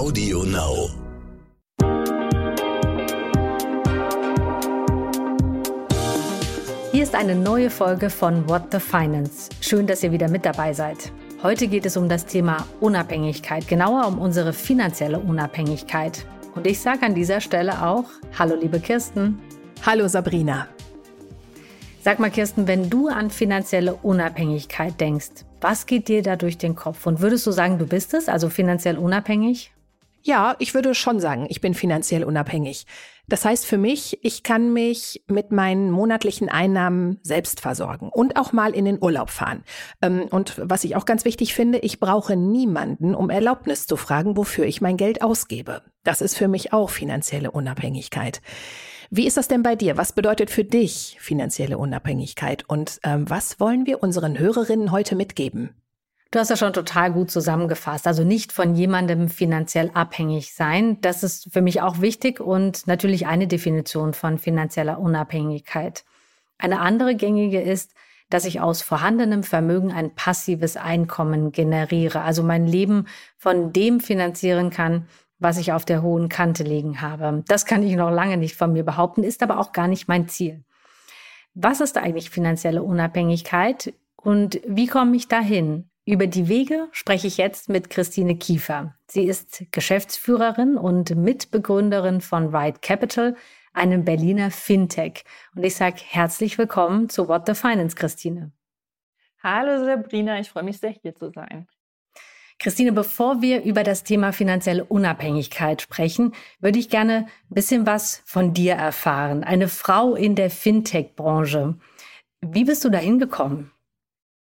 Audio Now. Hier ist eine neue Folge von What the Finance. Schön, dass ihr wieder mit dabei seid. Heute geht es um das Thema Unabhängigkeit, genauer um unsere finanzielle Unabhängigkeit. Und ich sage an dieser Stelle auch, hallo liebe Kirsten. Hallo Sabrina. Sag mal Kirsten, wenn du an finanzielle Unabhängigkeit denkst, was geht dir da durch den Kopf? Und würdest du sagen, du bist es, also finanziell unabhängig? Ja, ich würde schon sagen, ich bin finanziell unabhängig. Das heißt für mich, ich kann mich mit meinen monatlichen Einnahmen selbst versorgen und auch mal in den Urlaub fahren. Ähm, und was ich auch ganz wichtig finde, ich brauche niemanden, um Erlaubnis zu fragen, wofür ich mein Geld ausgebe. Das ist für mich auch finanzielle Unabhängigkeit. Wie ist das denn bei dir? Was bedeutet für dich finanzielle Unabhängigkeit? Und ähm, was wollen wir unseren Hörerinnen heute mitgeben? Du hast ja schon total gut zusammengefasst. Also nicht von jemandem finanziell abhängig sein. Das ist für mich auch wichtig und natürlich eine Definition von finanzieller Unabhängigkeit. Eine andere gängige ist, dass ich aus vorhandenem Vermögen ein passives Einkommen generiere, also mein Leben von dem finanzieren kann, was ich auf der hohen Kante liegen habe. Das kann ich noch lange nicht von mir behaupten, ist aber auch gar nicht mein Ziel. Was ist eigentlich finanzielle Unabhängigkeit und wie komme ich dahin? Über die Wege spreche ich jetzt mit Christine Kiefer. Sie ist Geschäftsführerin und Mitbegründerin von Ride Capital, einem Berliner Fintech. Und ich sage herzlich willkommen zu What the Finance, Christine. Hallo Sabrina, ich freue mich sehr, hier zu sein. Christine, bevor wir über das Thema finanzielle Unabhängigkeit sprechen, würde ich gerne ein bisschen was von dir erfahren. Eine Frau in der Fintech-Branche. Wie bist du da hingekommen?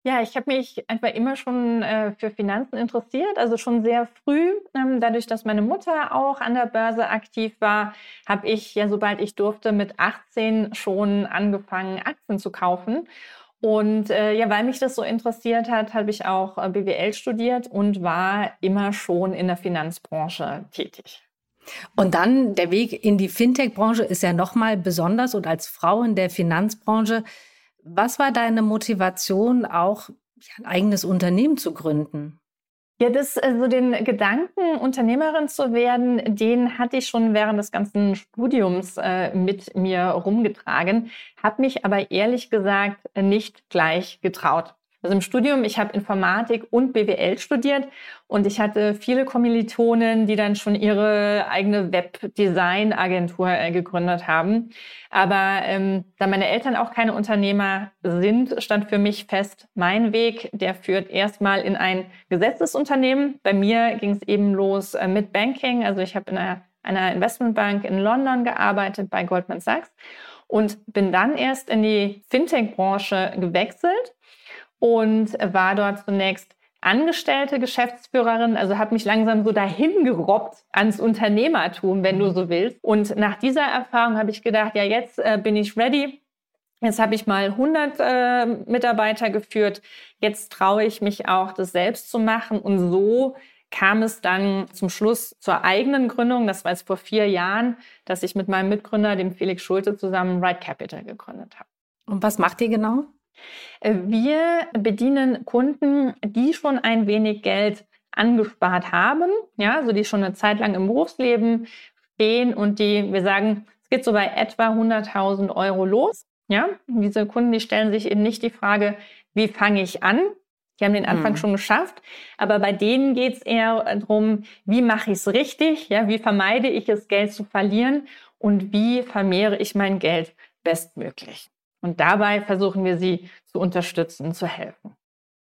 Ja, ich habe mich einfach immer schon äh, für Finanzen interessiert, also schon sehr früh. Ähm, dadurch, dass meine Mutter auch an der Börse aktiv war, habe ich ja, sobald ich durfte, mit 18 schon angefangen, Aktien zu kaufen. Und äh, ja, weil mich das so interessiert hat, habe ich auch äh, BWL studiert und war immer schon in der Finanzbranche tätig. Und dann der Weg in die Fintech-Branche ist ja nochmal besonders und als Frau in der Finanzbranche. Was war deine Motivation, auch ein eigenes Unternehmen zu gründen? Ja, das, also den Gedanken, Unternehmerin zu werden, den hatte ich schon während des ganzen Studiums äh, mit mir rumgetragen, habe mich aber ehrlich gesagt nicht gleich getraut. Also im Studium, ich habe Informatik und BWL studiert und ich hatte viele Kommilitonen, die dann schon ihre eigene Webdesign-Agentur äh, gegründet haben. Aber ähm, da meine Eltern auch keine Unternehmer sind, stand für mich fest, mein Weg, der führt erstmal in ein Gesetzesunternehmen. Bei mir ging es eben los äh, mit Banking. Also ich habe in einer, einer Investmentbank in London gearbeitet bei Goldman Sachs und bin dann erst in die Fintech-Branche gewechselt und war dort zunächst angestellte Geschäftsführerin, also habe mich langsam so dahin gerobbt ans Unternehmertum, wenn du so willst. Und nach dieser Erfahrung habe ich gedacht, ja, jetzt äh, bin ich ready. Jetzt habe ich mal 100 äh, Mitarbeiter geführt. Jetzt traue ich mich auch, das selbst zu machen. Und so kam es dann zum Schluss zur eigenen Gründung. Das war jetzt vor vier Jahren, dass ich mit meinem Mitgründer, dem Felix Schulte, zusammen Ride Capital gegründet habe. Und was macht ihr genau? Äh, wir bedienen Kunden, die schon ein wenig Geld angespart haben, ja, also die schon eine Zeit lang im Berufsleben stehen und die, wir sagen, es geht so bei etwa 100.000 Euro los. Ja, diese Kunden, die stellen sich eben nicht die Frage, wie fange ich an? Die haben den Anfang mhm. schon geschafft, aber bei denen geht es eher darum, wie mache ich es richtig? Ja, wie vermeide ich es, Geld zu verlieren und wie vermehre ich mein Geld bestmöglich? Und dabei versuchen wir sie zu unterstützen, zu helfen.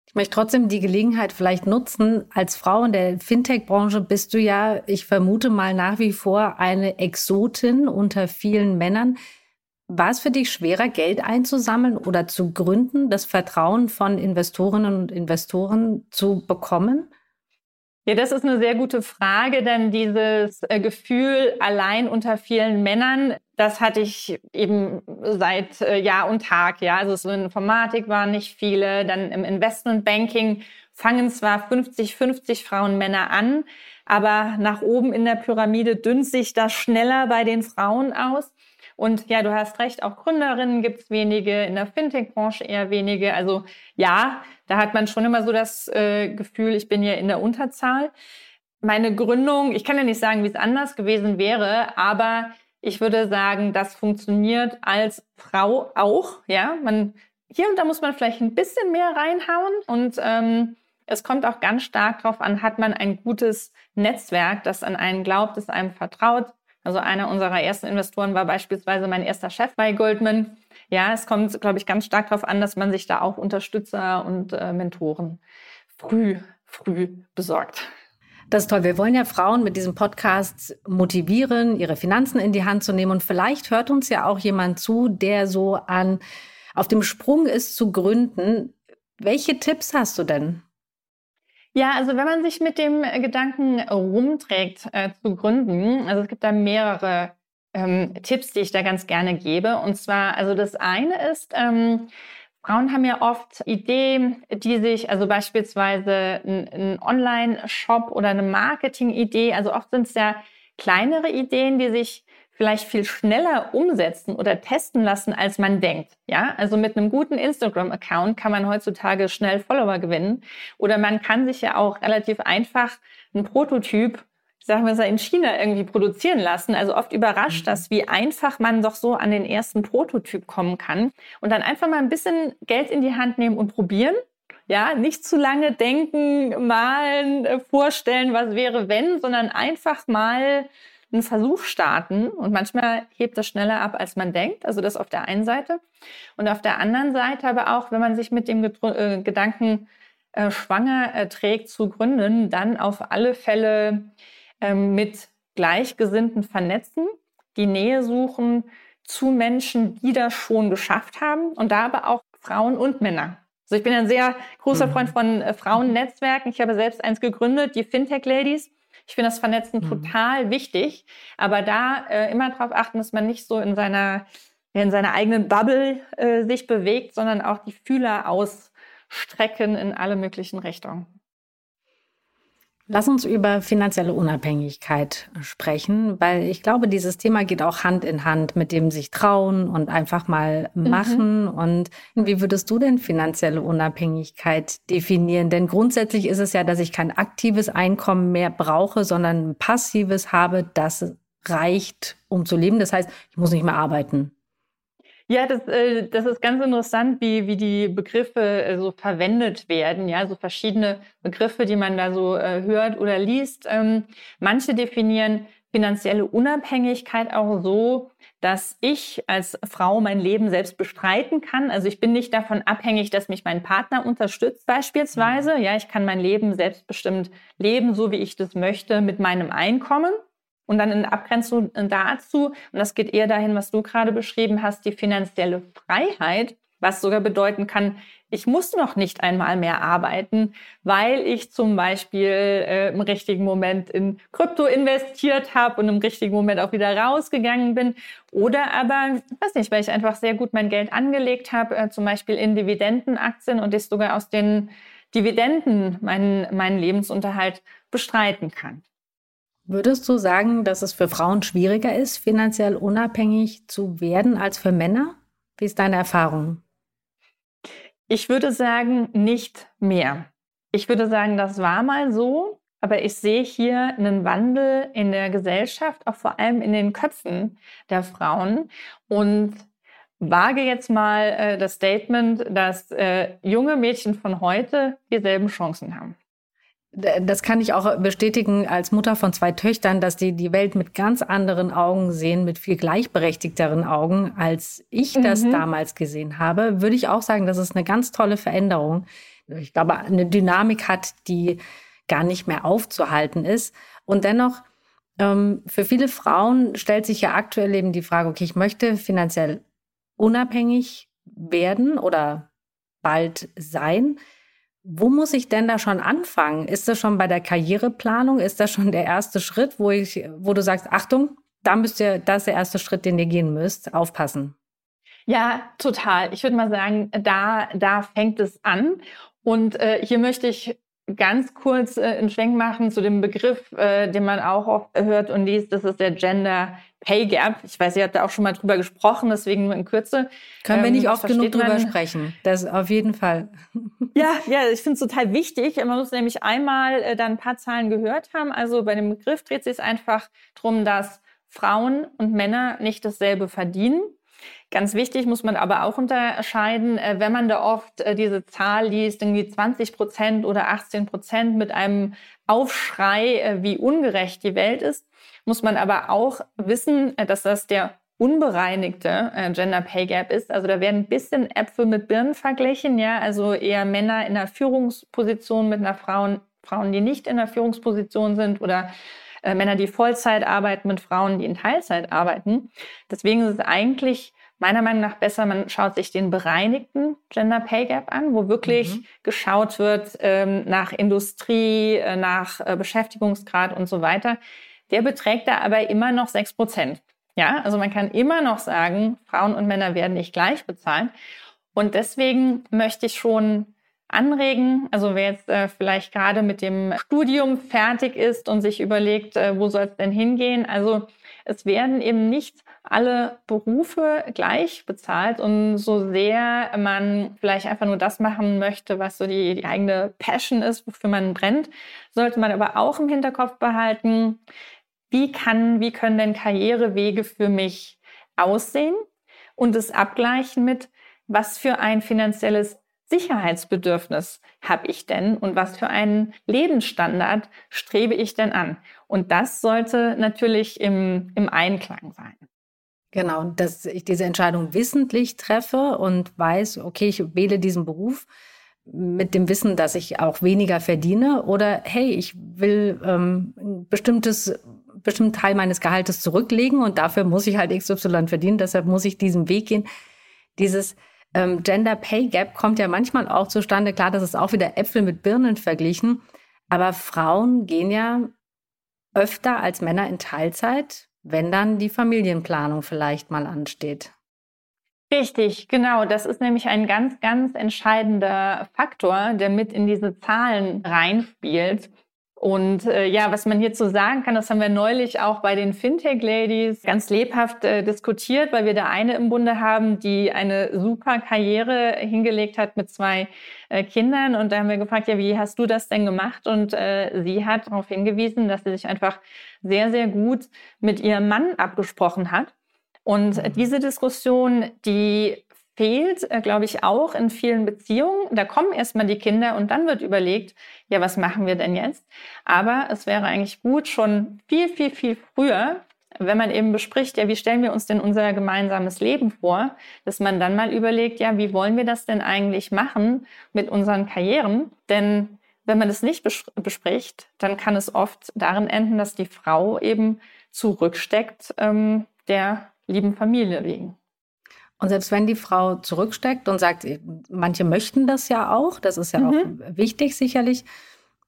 Ich möchte trotzdem die Gelegenheit vielleicht nutzen. Als Frau in der Fintech-Branche bist du ja, ich vermute mal nach wie vor eine Exotin unter vielen Männern. War es für dich schwerer, Geld einzusammeln oder zu gründen, das Vertrauen von Investorinnen und Investoren zu bekommen? Ja, das ist eine sehr gute Frage, denn dieses äh, Gefühl allein unter vielen Männern, das hatte ich eben seit äh, Jahr und Tag. Ja, also so in Informatik waren nicht viele, dann im Investmentbanking fangen zwar 50, 50 Frauen Männer an, aber nach oben in der Pyramide dünnt sich das schneller bei den Frauen aus. Und ja, du hast recht, auch Gründerinnen gibt es wenige, in der Fintech-Branche eher wenige. Also ja, da hat man schon immer so das äh, Gefühl, ich bin ja in der Unterzahl. meine Gründung, ich kann ja nicht sagen, wie es anders gewesen wäre, aber ich würde sagen, das funktioniert als Frau auch. Ja, man hier und da muss man vielleicht ein bisschen mehr reinhauen und ähm, es kommt auch ganz stark darauf an, hat man ein gutes Netzwerk, das an einen glaubt, das einem vertraut. Also einer unserer ersten Investoren war beispielsweise mein erster Chef bei Goldman. Ja, es kommt, glaube ich, ganz stark darauf an, dass man sich da auch Unterstützer und äh, Mentoren früh, früh besorgt. Das ist toll. Wir wollen ja Frauen mit diesem Podcast motivieren, ihre Finanzen in die Hand zu nehmen. Und vielleicht hört uns ja auch jemand zu, der so an, auf dem Sprung ist zu gründen. Welche Tipps hast du denn? Ja, also wenn man sich mit dem Gedanken rumträgt äh, zu gründen, also es gibt da mehrere ähm, Tipps, die ich da ganz gerne gebe. Und zwar, also das eine ist, ähm, Frauen haben ja oft Ideen, die sich, also beispielsweise ein, Online-Shop oder eine Marketing-Idee, also oft sind es ja kleinere Ideen, die sich vielleicht viel schneller umsetzen oder testen lassen, als man denkt. Ja, also mit einem guten Instagram-Account kann man heutzutage schnell Follower gewinnen oder man kann sich ja auch relativ einfach ein Prototyp sagen wir es in China irgendwie produzieren lassen. Also oft überrascht mhm. das, wie einfach man doch so an den ersten Prototyp kommen kann. Und dann einfach mal ein bisschen Geld in die Hand nehmen und probieren. Ja, nicht zu lange denken, malen, äh, vorstellen, was wäre wenn, sondern einfach mal einen Versuch starten und manchmal hebt das schneller ab, als man denkt. Also das auf der einen Seite. Und auf der anderen Seite aber auch, wenn man sich mit dem äh, Gedanken äh, schwanger äh, trägt zu gründen, dann auf alle Fälle ähm, mit Gleichgesinnten vernetzen, die Nähe suchen zu Menschen, die das schon geschafft haben und da aber auch Frauen und Männer. Also ich bin ein sehr großer mhm. Freund von äh, Frauennetzwerken. Ich habe selbst eins gegründet, die Fintech Ladies. Ich finde das Vernetzen mhm. total wichtig, aber da äh, immer darauf achten, dass man nicht so in seiner, in seiner eigenen Bubble äh, sich bewegt, sondern auch die Fühler ausstrecken in alle möglichen Richtungen. Lass uns über finanzielle Unabhängigkeit sprechen, weil ich glaube, dieses Thema geht auch Hand in Hand mit dem sich trauen und einfach mal mhm. machen. Mhm. Und wie würdest du denn finanzielle Unabhängigkeit definieren? Denn grundsätzlich ist es ja, dass ich kein aktives Einkommen mehr brauche, sondern ein passives habe, das reicht, um zu leben. Das heißt, ich muss nicht mehr arbeiten. Ja, das, äh, das ist ganz interessant, wie, wie die Begriffe äh, so verwendet werden. Ja, so verschiedene Begriffe, die man da so äh, hört oder liest. Ähm, manche definieren finanzielle Unabhängigkeit auch so, dass ich als Frau mein Leben selbst bestreiten kann. Also ich bin nicht davon abhängig, dass mich mein Partner unterstützt beispielsweise. Ja, ich kann mein Leben selbstbestimmt leben, so wie ich das möchte, mit meinem Einkommen. Und dann in Abgrenzung dazu, und das geht eher dahin, was du gerade beschrieben hast, die finanzielle Freiheit, was sogar bedeuten kann, ich muss noch nicht einmal mehr arbeiten, weil ich zum Beispiel äh, im richtigen Moment in Krypto investiert habe und im richtigen Moment auch wieder rausgegangen bin. Oder aber, weiß nicht, weil ich einfach sehr gut mein Geld angelegt habe, äh, zum Beispiel in Dividendenaktien und ich sogar aus den Dividenden meinen, meinen Lebensunterhalt bestreiten kann. Würdest du sagen, dass es für Frauen schwieriger ist, finanziell unabhängig zu werden als für Männer? Wie ist deine Erfahrung? Ich würde sagen, nicht mehr. Ich würde sagen, das war mal so, aber ich sehe hier einen Wandel in der Gesellschaft, auch vor allem in den Köpfen der Frauen und wage jetzt mal äh, das Statement, dass äh, junge Mädchen von heute dieselben Chancen haben. Das kann ich auch bestätigen als Mutter von zwei Töchtern, dass die die Welt mit ganz anderen Augen sehen, mit viel gleichberechtigteren Augen, als ich das mhm. damals gesehen habe. Würde ich auch sagen, das ist eine ganz tolle Veränderung. Ich glaube, eine Dynamik hat, die gar nicht mehr aufzuhalten ist. Und dennoch, ähm, für viele Frauen stellt sich ja aktuell eben die Frage, okay, ich möchte finanziell unabhängig werden oder bald sein. Wo muss ich denn da schon anfangen? Ist das schon bei der Karriereplanung? Ist das schon der erste Schritt, wo ich, wo du sagst, Achtung, da müsst ihr, das ist der erste Schritt, den ihr gehen müsst. Aufpassen. Ja, total. Ich würde mal sagen, da, da fängt es an. Und äh, hier möchte ich ganz kurz äh, einen Schwenk machen zu dem Begriff, äh, den man auch oft hört und liest. Das ist der Gender Pay Gap. Ich weiß, ihr habt da auch schon mal drüber gesprochen, deswegen nur in Kürze. Können wir nicht ähm, oft genug drüber sprechen. Das auf jeden Fall. Ja, ja, ich finde es total wichtig. Man muss nämlich einmal äh, dann ein paar Zahlen gehört haben. Also bei dem Begriff dreht sich es einfach darum, dass Frauen und Männer nicht dasselbe verdienen. Ganz wichtig muss man aber auch unterscheiden, äh, wenn man da oft äh, diese Zahl liest, irgendwie 20 Prozent oder 18 Prozent mit einem Aufschrei, äh, wie ungerecht die Welt ist, muss man aber auch wissen, dass das der unbereinigte Gender Pay Gap ist. Also da werden ein bisschen Äpfel mit Birnen verglichen, ja, also eher Männer in der Führungsposition mit einer Frauen, Frauen, die nicht in der Führungsposition sind oder äh, Männer, die Vollzeit arbeiten mit Frauen, die in Teilzeit arbeiten. Deswegen ist es eigentlich meiner Meinung nach besser, man schaut sich den bereinigten Gender Pay Gap an, wo wirklich mhm. geschaut wird ähm, nach Industrie, äh, nach äh, Beschäftigungsgrad und so weiter. Der beträgt da aber immer noch sechs Prozent. Ja, also man kann immer noch sagen, Frauen und Männer werden nicht gleich bezahlt. Und deswegen möchte ich schon anregen. Also wer jetzt äh, vielleicht gerade mit dem Studium fertig ist und sich überlegt, äh, wo soll es denn hingehen? Also es werden eben nicht alle Berufe gleich bezahlt und so sehr man vielleicht einfach nur das machen möchte, was so die, die eigene Passion ist, wofür man brennt, sollte man aber auch im Hinterkopf behalten, wie kann, wie können denn Karrierewege für mich aussehen und es abgleichen mit, was für ein finanzielles Sicherheitsbedürfnis habe ich denn und was für einen Lebensstandard strebe ich denn an? Und das sollte natürlich im, im Einklang sein. Genau, dass ich diese Entscheidung wissentlich treffe und weiß, okay, ich wähle diesen Beruf mit dem Wissen, dass ich auch weniger verdiene oder hey, ich will ähm, ein bestimmtes bestimmten Teil meines Gehaltes zurücklegen und dafür muss ich halt XY verdienen, deshalb muss ich diesen Weg gehen. Dieses ähm, Gender Pay Gap kommt ja manchmal auch zustande. Klar, das ist auch wieder Äpfel mit Birnen verglichen. Aber Frauen gehen ja öfter als Männer in Teilzeit, wenn dann die Familienplanung vielleicht mal ansteht. Richtig, genau. Das ist nämlich ein ganz, ganz entscheidender Faktor, der mit in diese Zahlen reinspielt. Und äh, ja, was man hierzu sagen kann, das haben wir neulich auch bei den Fintech-Ladies ganz lebhaft äh, diskutiert, weil wir da eine im Bunde haben, die eine super Karriere hingelegt hat mit zwei äh, Kindern. Und da haben wir gefragt, ja, wie hast du das denn gemacht? Und äh, sie hat darauf hingewiesen, dass sie sich einfach sehr, sehr gut mit ihrem Mann abgesprochen hat. Und mhm. diese Diskussion, die fehlt, äh, glaube ich, auch in vielen Beziehungen. Da kommen erstmal die Kinder und dann wird überlegt, ja, was machen wir denn jetzt? Aber es wäre eigentlich gut, schon viel, viel, viel früher, wenn man eben bespricht, ja, wie stellen wir uns denn unser gemeinsames Leben vor, dass man dann mal überlegt, ja, wie wollen wir das denn eigentlich machen mit unseren Karrieren? Denn wenn man das nicht bespricht, dann kann es oft darin enden, dass die Frau eben zurücksteckt ähm, der lieben Familie wegen. Und selbst wenn die Frau zurücksteckt und sagt, manche möchten das ja auch, das ist ja mhm. auch wichtig sicherlich.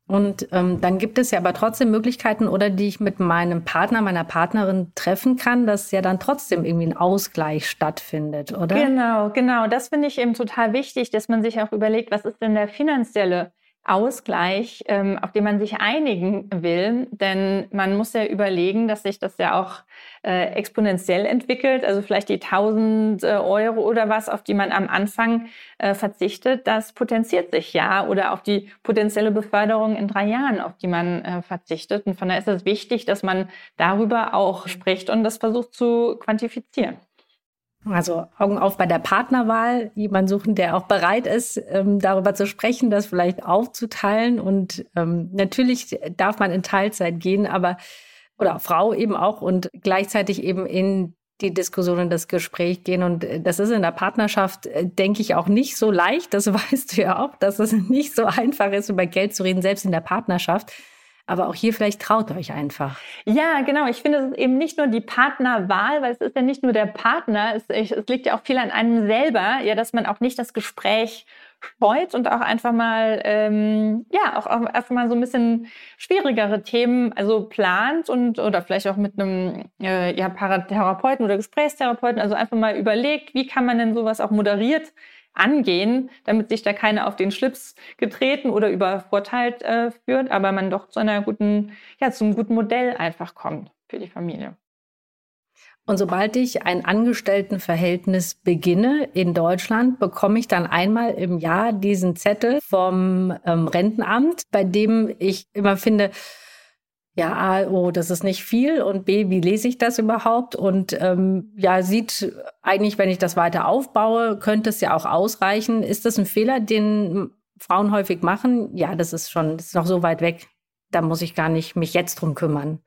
Und ähm, dann gibt es ja aber trotzdem Möglichkeiten, oder die ich mit meinem Partner, meiner Partnerin treffen kann, dass ja dann trotzdem irgendwie ein Ausgleich stattfindet, oder? Genau, genau. Das finde ich eben total wichtig, dass man sich auch überlegt, was ist denn der finanzielle Ausgleich, ähm, auf den man sich einigen will. Denn man muss ja überlegen, dass sich das ja auch äh, exponentiell entwickelt. Also vielleicht die 1000 äh, Euro oder was, auf die man am Anfang äh, verzichtet, das potenziert sich ja. Oder auf die potenzielle Beförderung in drei Jahren, auf die man äh, verzichtet. Und von daher ist es wichtig, dass man darüber auch spricht und das versucht zu quantifizieren. Also Augen auf bei der Partnerwahl, jemand suchen, der auch bereit ist, ähm, darüber zu sprechen, das vielleicht aufzuteilen. Und ähm, natürlich darf man in Teilzeit gehen, aber oder Frau eben auch und gleichzeitig eben in die Diskussion und das Gespräch gehen. Und äh, das ist in der Partnerschaft, äh, denke ich, auch nicht so leicht. Das weißt du ja auch, dass es nicht so einfach ist, über Geld zu reden, selbst in der Partnerschaft. Aber auch hier vielleicht traut euch einfach. Ja, genau. Ich finde, es ist eben nicht nur die Partnerwahl, weil es ist ja nicht nur der Partner. Es, es liegt ja auch viel an einem selber, ja, dass man auch nicht das Gespräch scheut und auch einfach mal, ähm, ja, auch, auch einfach mal so ein bisschen schwierigere Themen, also plant und oder vielleicht auch mit einem äh, ja, Paratherapeuten oder Gesprächstherapeuten, also einfach mal überlegt, wie kann man denn sowas auch moderiert angehen, damit sich da keiner auf den Schlips getreten oder übervorteilt äh, führt, aber man doch zu einer guten, ja, zum guten Modell einfach kommt für die Familie. Und sobald ich ein Angestelltenverhältnis beginne in Deutschland, bekomme ich dann einmal im Jahr diesen Zettel vom ähm, Rentenamt, bei dem ich immer finde, ja, A, oh, das ist nicht viel und B, wie lese ich das überhaupt? Und ähm, ja, sieht eigentlich, wenn ich das weiter aufbaue, könnte es ja auch ausreichen. Ist das ein Fehler, den Frauen häufig machen? Ja, das ist schon, das ist noch so weit weg. Da muss ich gar nicht mich jetzt drum kümmern.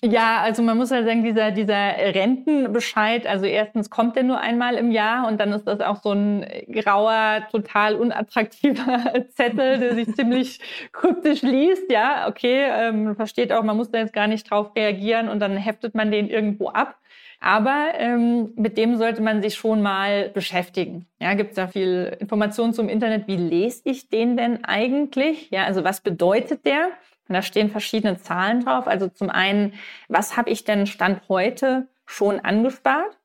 Ja, also man muss ja sagen, dieser, dieser Rentenbescheid, also erstens kommt der nur einmal im Jahr und dann ist das auch so ein grauer, total unattraktiver Zettel, der sich ziemlich kryptisch liest. Ja, okay, ähm, versteht auch, man muss da jetzt gar nicht drauf reagieren und dann heftet man den irgendwo ab. Aber ähm, mit dem sollte man sich schon mal beschäftigen. Ja, gibt es da viel Informationen zum Internet? Wie lese ich den denn eigentlich? Ja, also was bedeutet der? Und da stehen verschiedene Zahlen drauf. Also zum einen, was habe ich denn Stand heute schon angespart?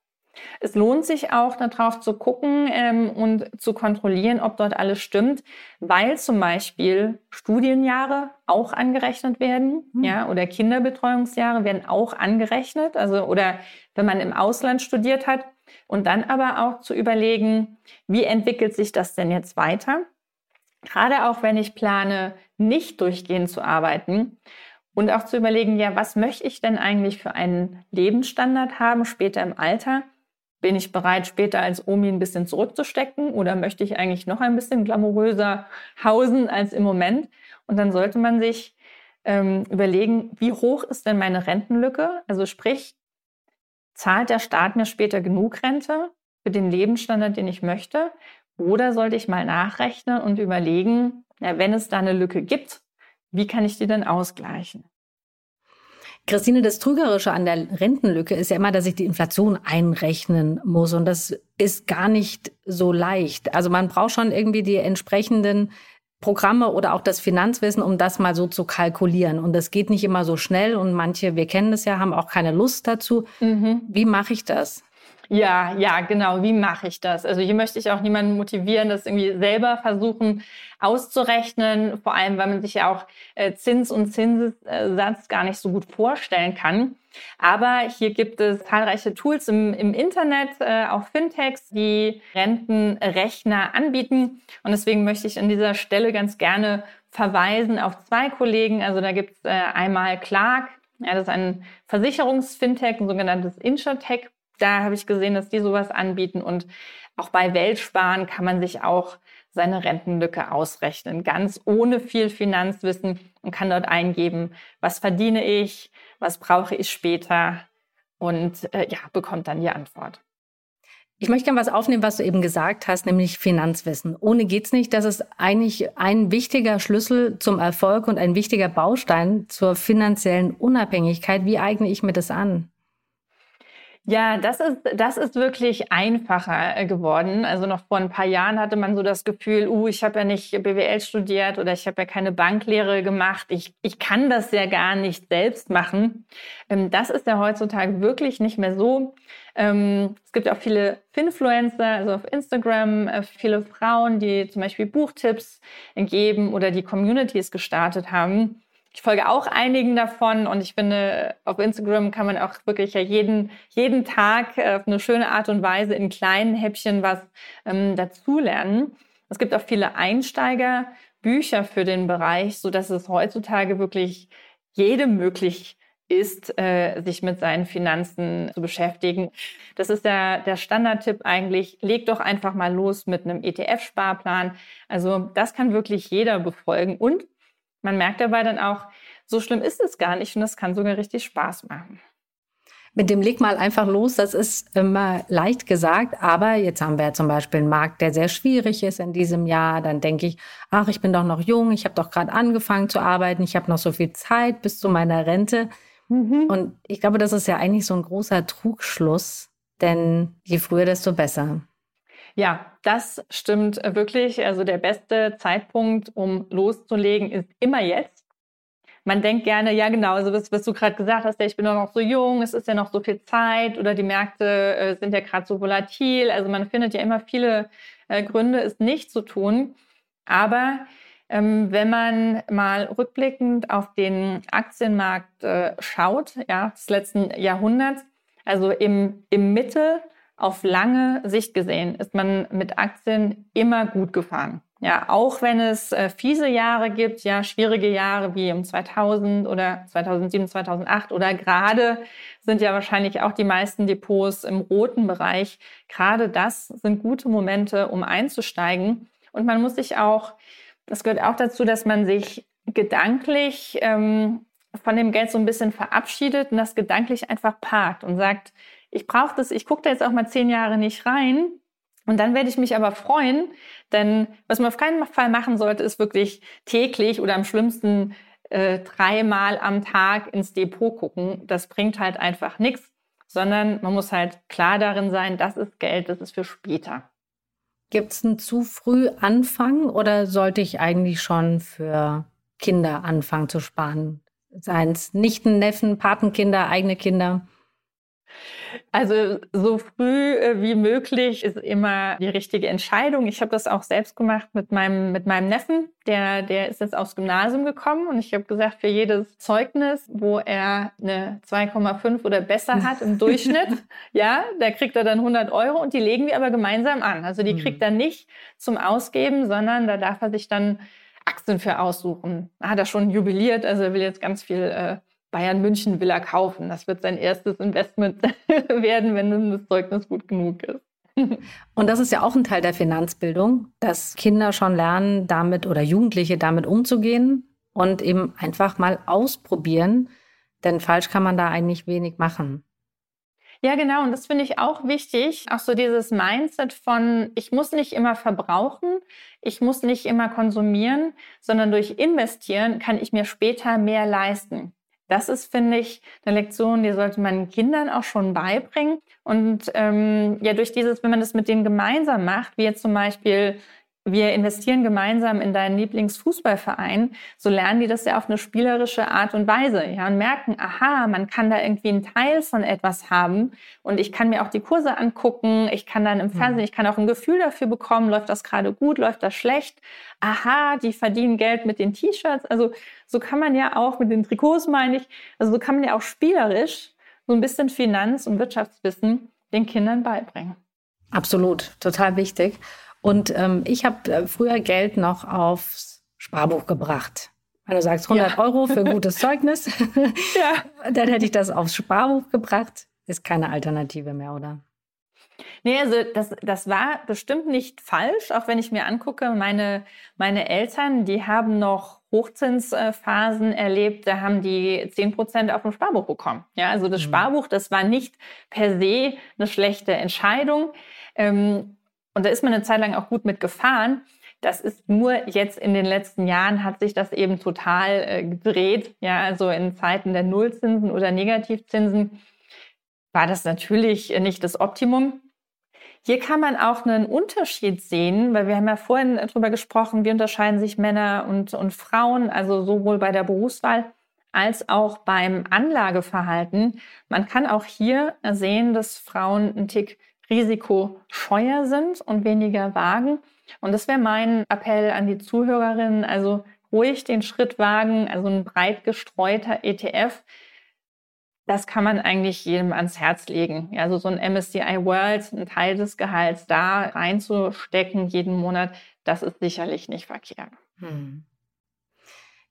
Es lohnt sich auch darauf zu gucken ähm, und zu kontrollieren, ob dort alles stimmt, weil zum Beispiel Studienjahre auch angerechnet werden, mhm. ja, oder Kinderbetreuungsjahre werden auch angerechnet, also oder wenn man im Ausland studiert hat und dann aber auch zu überlegen, wie entwickelt sich das denn jetzt weiter? Gerade auch wenn ich plane, nicht durchgehend zu arbeiten und auch zu überlegen, ja, was möchte ich denn eigentlich für einen Lebensstandard haben später im Alter? Bin ich bereit, später als Omi ein bisschen zurückzustecken oder möchte ich eigentlich noch ein bisschen glamouröser hausen als im Moment? Und dann sollte man sich ähm, überlegen, wie hoch ist denn meine Rentenlücke? Also sprich, zahlt der Staat mir später genug Rente für den Lebensstandard, den ich möchte? Oder sollte ich mal nachrechnen und überlegen, ja, wenn es da eine Lücke gibt, wie kann ich die denn ausgleichen? Christine, das Trügerische an der Rentenlücke ist ja immer, dass ich die Inflation einrechnen muss. Und das ist gar nicht so leicht. Also man braucht schon irgendwie die entsprechenden Programme oder auch das Finanzwissen, um das mal so zu kalkulieren. Und das geht nicht immer so schnell. Und manche, wir kennen das ja, haben auch keine Lust dazu. Mhm. Wie mache ich das? Ja, ja, genau. Wie mache ich das? Also hier möchte ich auch niemanden motivieren, das irgendwie selber versuchen auszurechnen, vor allem weil man sich ja auch äh, Zins und Zinssatz gar nicht so gut vorstellen kann. Aber hier gibt es zahlreiche Tools im, im Internet, äh, auch Fintechs, die Rentenrechner anbieten. Und deswegen möchte ich an dieser Stelle ganz gerne verweisen auf zwei Kollegen. Also da gibt es äh, einmal Clark, ja, das ist ein Versicherungsfintech, ein sogenanntes Insurtech da habe ich gesehen, dass die sowas anbieten und auch bei Weltsparen kann man sich auch seine Rentenlücke ausrechnen, ganz ohne viel Finanzwissen und kann dort eingeben, was verdiene ich, was brauche ich später und äh, ja, bekommt dann die Antwort. Ich möchte gerne was aufnehmen, was du eben gesagt hast, nämlich Finanzwissen. Ohne geht's nicht. Das ist eigentlich ein wichtiger Schlüssel zum Erfolg und ein wichtiger Baustein zur finanziellen Unabhängigkeit. Wie eigne ich mir das an? Ja, das ist, das ist wirklich einfacher äh, geworden. Also noch vor ein paar Jahren hatte man so das Gefühl, uh, ich habe ja nicht BWL studiert oder ich habe ja keine Banklehre gemacht. Ich, ich kann das ja gar nicht selbst machen. Ähm, das ist ja heutzutage wirklich nicht mehr so. Ähm, es gibt auch viele Finfluencer, also auf Instagram, äh, viele Frauen, die zum Beispiel Buchtipps geben oder die Communities gestartet haben. Ich folge auch einigen davon und ich finde, auf Instagram kann man auch wirklich ja jeden, jeden Tag äh, auf eine schöne Art und Weise in kleinen Häppchen was ähm, dazulernen. Es gibt auch viele Einsteigerbücher für den Bereich, so dass es heutzutage wirklich jedem möglich ist, äh, sich mit seinen Finanzen zu beschäftigen. Das ist der, der Standardtipp eigentlich. Leg doch einfach mal los mit einem ETF-Sparplan. Also das kann wirklich jeder befolgen. Und man merkt dabei dann auch, so schlimm ist es gar nicht und das kann sogar richtig Spaß machen. Mit dem Leg mal einfach los, das ist immer leicht gesagt, aber jetzt haben wir ja zum Beispiel einen Markt, der sehr schwierig ist in diesem Jahr. Dann denke ich, ach, ich bin doch noch jung, ich habe doch gerade angefangen zu arbeiten, ich habe noch so viel Zeit bis zu meiner Rente. Mhm. Und ich glaube, das ist ja eigentlich so ein großer Trugschluss, denn je früher, desto besser. Ja, das stimmt wirklich. Also der beste Zeitpunkt, um loszulegen, ist immer jetzt. man denkt gerne, ja genau, also was, was du gerade gesagt hast, ja, ich bin doch noch so jung, es ist ja noch so viel Zeit oder die Märkte äh, sind ja gerade so volatil. Also man findet ja immer viele äh, Gründe, es nicht zu tun. Aber ähm, wenn man mal rückblickend auf den Aktienmarkt äh, schaut, ja, des letzten Jahrhunderts, also im, im Mittel auf lange Sicht gesehen, ist man mit Aktien immer gut gefahren. Ja, auch wenn es äh, fiese Jahre gibt, ja, schwierige Jahre wie im 2000 oder 2007, 2008 oder gerade sind ja wahrscheinlich auch die meisten Depots im roten Bereich. Gerade das sind gute Momente, um einzusteigen. Und man muss sich auch, das gehört auch dazu, dass man sich gedanklich ähm, von dem Geld so ein bisschen verabschiedet und das gedanklich einfach parkt und sagt, ich brauche das, ich gucke da jetzt auch mal zehn Jahre nicht rein. Und dann werde ich mich aber freuen, denn was man auf keinen Fall machen sollte, ist wirklich täglich oder am schlimmsten äh, dreimal am Tag ins Depot gucken. Das bringt halt einfach nichts, sondern man muss halt klar darin sein, das ist Geld, das ist für später. Gibt es einen zu früh Anfang oder sollte ich eigentlich schon für Kinder anfangen zu sparen? Seien es Nichten, Neffen, Patenkinder, eigene Kinder? Also so früh äh, wie möglich ist immer die richtige Entscheidung. Ich habe das auch selbst gemacht mit meinem, mit meinem Neffen. Der, der ist jetzt aufs Gymnasium gekommen und ich habe gesagt, für jedes Zeugnis, wo er eine 2,5 oder besser hat im Durchschnitt, ja, da kriegt er dann 100 Euro und die legen wir aber gemeinsam an. Also die kriegt mhm. er nicht zum Ausgeben, sondern da darf er sich dann Aktien für aussuchen. Da hat er schon jubiliert, also er will jetzt ganz viel äh, Bayern München will er kaufen. Das wird sein erstes Investment werden, wenn das Zeugnis gut genug ist. Und das ist ja auch ein Teil der Finanzbildung, dass Kinder schon lernen, damit oder Jugendliche damit umzugehen und eben einfach mal ausprobieren. Denn falsch kann man da eigentlich wenig machen. Ja, genau. Und das finde ich auch wichtig. Auch so dieses Mindset von, ich muss nicht immer verbrauchen, ich muss nicht immer konsumieren, sondern durch Investieren kann ich mir später mehr leisten. Das ist, finde ich, eine Lektion, die sollte man Kindern auch schon beibringen. Und ähm, ja, durch dieses, wenn man das mit denen gemeinsam macht, wie jetzt zum Beispiel wir investieren gemeinsam in deinen Lieblingsfußballverein, so lernen die das ja auf eine spielerische Art und Weise, ja, und merken, aha, man kann da irgendwie einen Teil von etwas haben und ich kann mir auch die Kurse angucken, ich kann dann im mhm. Fernsehen, ich kann auch ein Gefühl dafür bekommen, läuft das gerade gut, läuft das schlecht, aha, die verdienen Geld mit den T-Shirts, also so kann man ja auch mit den Trikots, meine ich, also so kann man ja auch spielerisch so ein bisschen Finanz- und Wirtschaftswissen den Kindern beibringen. Absolut, total wichtig. Und ähm, ich habe äh, früher Geld noch aufs Sparbuch gebracht. Wenn du sagst 100 ja. Euro für ein gutes Zeugnis, ja. dann hätte ich das aufs Sparbuch gebracht. Ist keine Alternative mehr, oder? Nee, also das, das war bestimmt nicht falsch, auch wenn ich mir angucke, meine, meine Eltern, die haben noch Hochzinsphasen erlebt, da haben die 10 Prozent auf dem Sparbuch bekommen. Ja, also das mhm. Sparbuch, das war nicht per se eine schlechte Entscheidung. Ähm, und da ist man eine Zeit lang auch gut mit gefahren. Das ist nur jetzt in den letzten Jahren hat sich das eben total äh, gedreht. Ja, also in Zeiten der Nullzinsen oder Negativzinsen war das natürlich nicht das Optimum. Hier kann man auch einen Unterschied sehen, weil wir haben ja vorhin darüber gesprochen, wie unterscheiden sich Männer und, und Frauen, also sowohl bei der Berufswahl als auch beim Anlageverhalten. Man kann auch hier sehen, dass Frauen einen Tick risikoscheuer sind und weniger wagen. Und das wäre mein Appell an die Zuhörerinnen, also ruhig den Schritt wagen, also ein breit gestreuter ETF. Das kann man eigentlich jedem ans Herz legen. Also so ein MSCI World, ein Teil des Gehalts da reinzustecken jeden Monat, das ist sicherlich nicht verkehrt. Hm.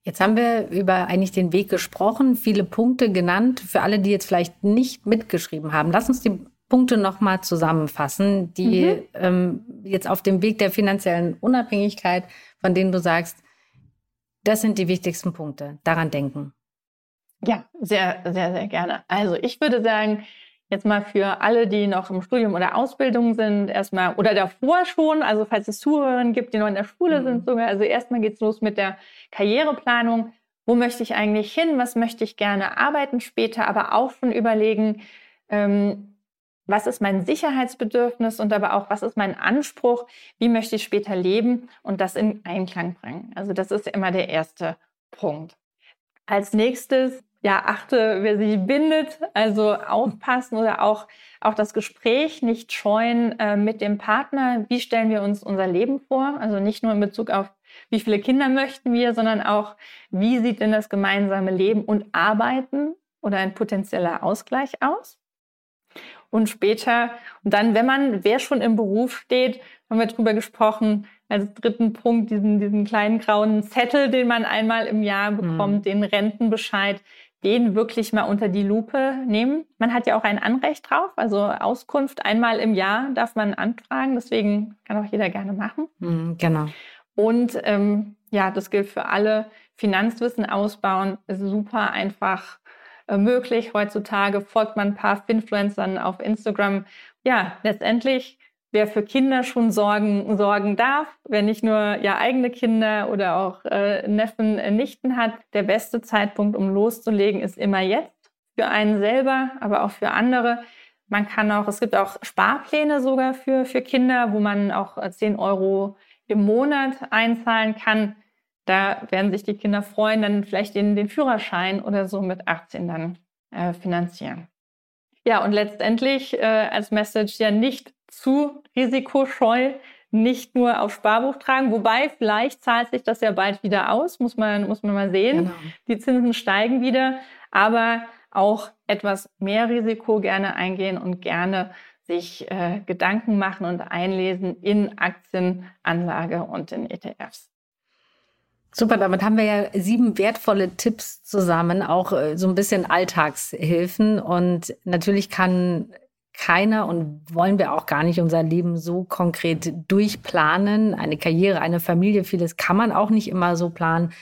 Jetzt haben wir über eigentlich den Weg gesprochen, viele Punkte genannt. Für alle, die jetzt vielleicht nicht mitgeschrieben haben, lass uns die Punkte nochmal zusammenfassen, die mhm. ähm, jetzt auf dem Weg der finanziellen Unabhängigkeit, von denen du sagst, das sind die wichtigsten Punkte. Daran denken. Ja, sehr, sehr, sehr gerne. Also ich würde sagen, jetzt mal für alle, die noch im Studium oder Ausbildung sind, erstmal oder davor schon, also falls es Zuhörerinnen gibt, die noch in der Schule mhm. sind sogar, also erstmal geht's los mit der Karriereplanung. Wo möchte ich eigentlich hin? Was möchte ich gerne arbeiten später? Aber auch schon überlegen, ähm, was ist mein Sicherheitsbedürfnis und aber auch, was ist mein Anspruch, wie möchte ich später leben und das in Einklang bringen. Also das ist immer der erste Punkt. Als nächstes, ja, achte, wer sich bindet, also aufpassen oder auch, auch das Gespräch nicht scheuen äh, mit dem Partner. Wie stellen wir uns unser Leben vor? Also nicht nur in Bezug auf, wie viele Kinder möchten wir, sondern auch, wie sieht denn das gemeinsame Leben und Arbeiten oder ein potenzieller Ausgleich aus? Und später, und dann, wenn man, wer schon im Beruf steht, haben wir drüber gesprochen, als dritten Punkt diesen, diesen kleinen grauen Zettel, den man einmal im Jahr mhm. bekommt, mhm. den Rentenbescheid, den wirklich mal unter die Lupe nehmen. Man hat ja auch ein Anrecht drauf, also Auskunft einmal im Jahr darf man anfragen, deswegen kann auch jeder gerne machen. Mhm, genau. Und ähm, ja, das gilt für alle. Finanzwissen ausbauen ist super einfach möglich. Heutzutage folgt man ein paar Finfluencern auf Instagram. Ja, letztendlich wer für Kinder schon sorgen, sorgen darf, wer nicht nur ja eigene Kinder oder auch äh, Neffen, äh, Nichten hat, der beste Zeitpunkt, um loszulegen, ist immer jetzt. Für einen selber, aber auch für andere. Man kann auch, es gibt auch Sparpläne sogar für, für Kinder, wo man auch 10 äh, Euro im Monat einzahlen kann. Da werden sich die Kinder freuen, dann vielleicht den, den Führerschein oder so mit 18 dann äh, finanzieren. Ja, und letztendlich äh, als Message ja nicht zu risikoscheu, nicht nur auf Sparbuch tragen, wobei vielleicht zahlt sich das ja bald wieder aus, muss man, muss man mal sehen. Genau. Die Zinsen steigen wieder, aber auch etwas mehr Risiko gerne eingehen und gerne sich äh, Gedanken machen und einlesen in Aktienanlage und in ETFs. Super, damit haben wir ja sieben wertvolle Tipps zusammen, auch äh, so ein bisschen Alltagshilfen. Und natürlich kann keiner und wollen wir auch gar nicht unser Leben so konkret durchplanen. Eine Karriere, eine Familie, vieles kann man auch nicht immer so planen,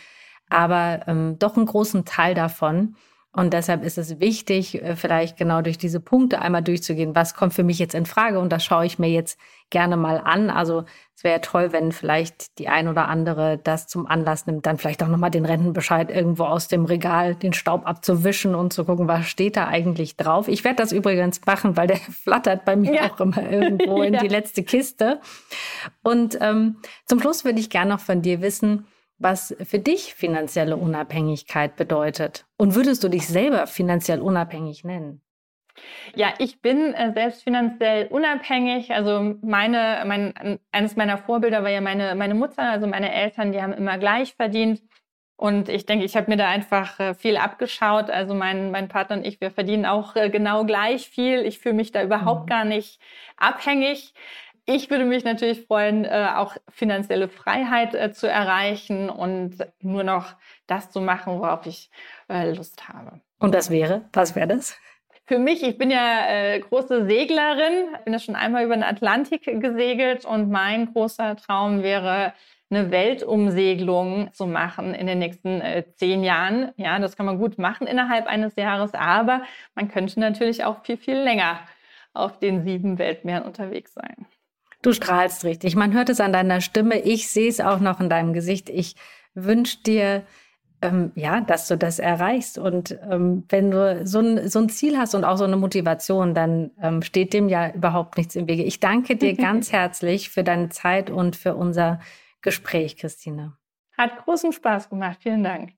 aber ähm, doch einen großen Teil davon. Und deshalb ist es wichtig, äh, vielleicht genau durch diese Punkte einmal durchzugehen. Was kommt für mich jetzt in Frage? Und das schaue ich mir jetzt gerne mal an. Also es wäre toll, wenn vielleicht die ein oder andere das zum Anlass nimmt, dann vielleicht auch nochmal den Rentenbescheid irgendwo aus dem Regal, den Staub abzuwischen und zu gucken, was steht da eigentlich drauf. Ich werde das übrigens machen, weil der flattert bei mir ja. auch immer irgendwo in ja. die letzte Kiste. Und ähm, zum Schluss würde ich gerne noch von dir wissen, was für dich finanzielle Unabhängigkeit bedeutet. Und würdest du dich selber finanziell unabhängig nennen? Ja, ich bin äh, selbst finanziell unabhängig. Also meine, mein, eines meiner Vorbilder war ja meine, meine Mutter, also meine Eltern, die haben immer gleich verdient. Und ich denke, ich habe mir da einfach äh, viel abgeschaut. Also mein, mein Partner und ich, wir verdienen auch äh, genau gleich viel. Ich fühle mich da überhaupt mhm. gar nicht abhängig. Ich würde mich natürlich freuen, äh, auch finanzielle Freiheit äh, zu erreichen und nur noch das zu machen, worauf ich äh, Lust habe. Und das wäre? Was wäre das? Für mich, ich bin ja äh, große Seglerin, bin ja schon einmal über den Atlantik gesegelt und mein großer Traum wäre, eine Weltumsegelung zu machen in den nächsten äh, zehn Jahren. Ja, das kann man gut machen innerhalb eines Jahres, aber man könnte natürlich auch viel, viel länger auf den sieben Weltmeeren unterwegs sein. Du strahlst richtig. Man hört es an deiner Stimme. Ich sehe es auch noch in deinem Gesicht. Ich wünsche dir, ähm, ja, dass du das erreichst. Und ähm, wenn du so ein, so ein Ziel hast und auch so eine Motivation, dann ähm, steht dem ja überhaupt nichts im Wege. Ich danke dir ganz herzlich für deine Zeit und für unser Gespräch, Christine. Hat großen Spaß gemacht. Vielen Dank.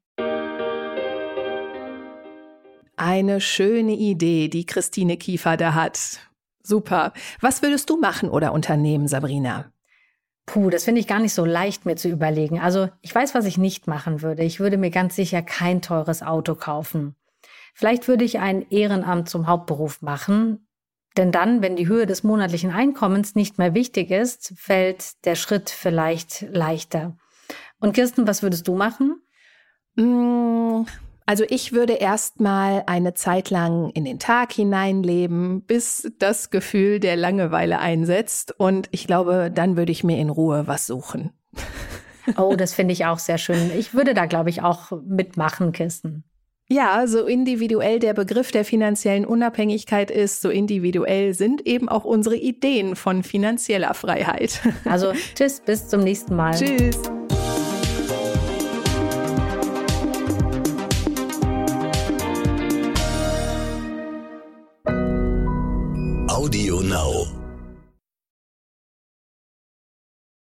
Eine schöne Idee, die Christine Kiefer da hat. Super. Was würdest du machen oder unternehmen, Sabrina? Puh, das finde ich gar nicht so leicht, mir zu überlegen. Also ich weiß, was ich nicht machen würde. Ich würde mir ganz sicher kein teures Auto kaufen. Vielleicht würde ich ein Ehrenamt zum Hauptberuf machen. Denn dann, wenn die Höhe des monatlichen Einkommens nicht mehr wichtig ist, fällt der Schritt vielleicht leichter. Und Kirsten, was würdest du machen? Mmh. Also ich würde erstmal eine Zeit lang in den Tag hineinleben, bis das Gefühl der Langeweile einsetzt. Und ich glaube, dann würde ich mir in Ruhe was suchen. Oh, das finde ich auch sehr schön. Ich würde da, glaube ich, auch mitmachen, Kissen. Ja, so individuell der Begriff der finanziellen Unabhängigkeit ist, so individuell sind eben auch unsere Ideen von finanzieller Freiheit. Also tschüss, bis zum nächsten Mal. Tschüss. Audio Now.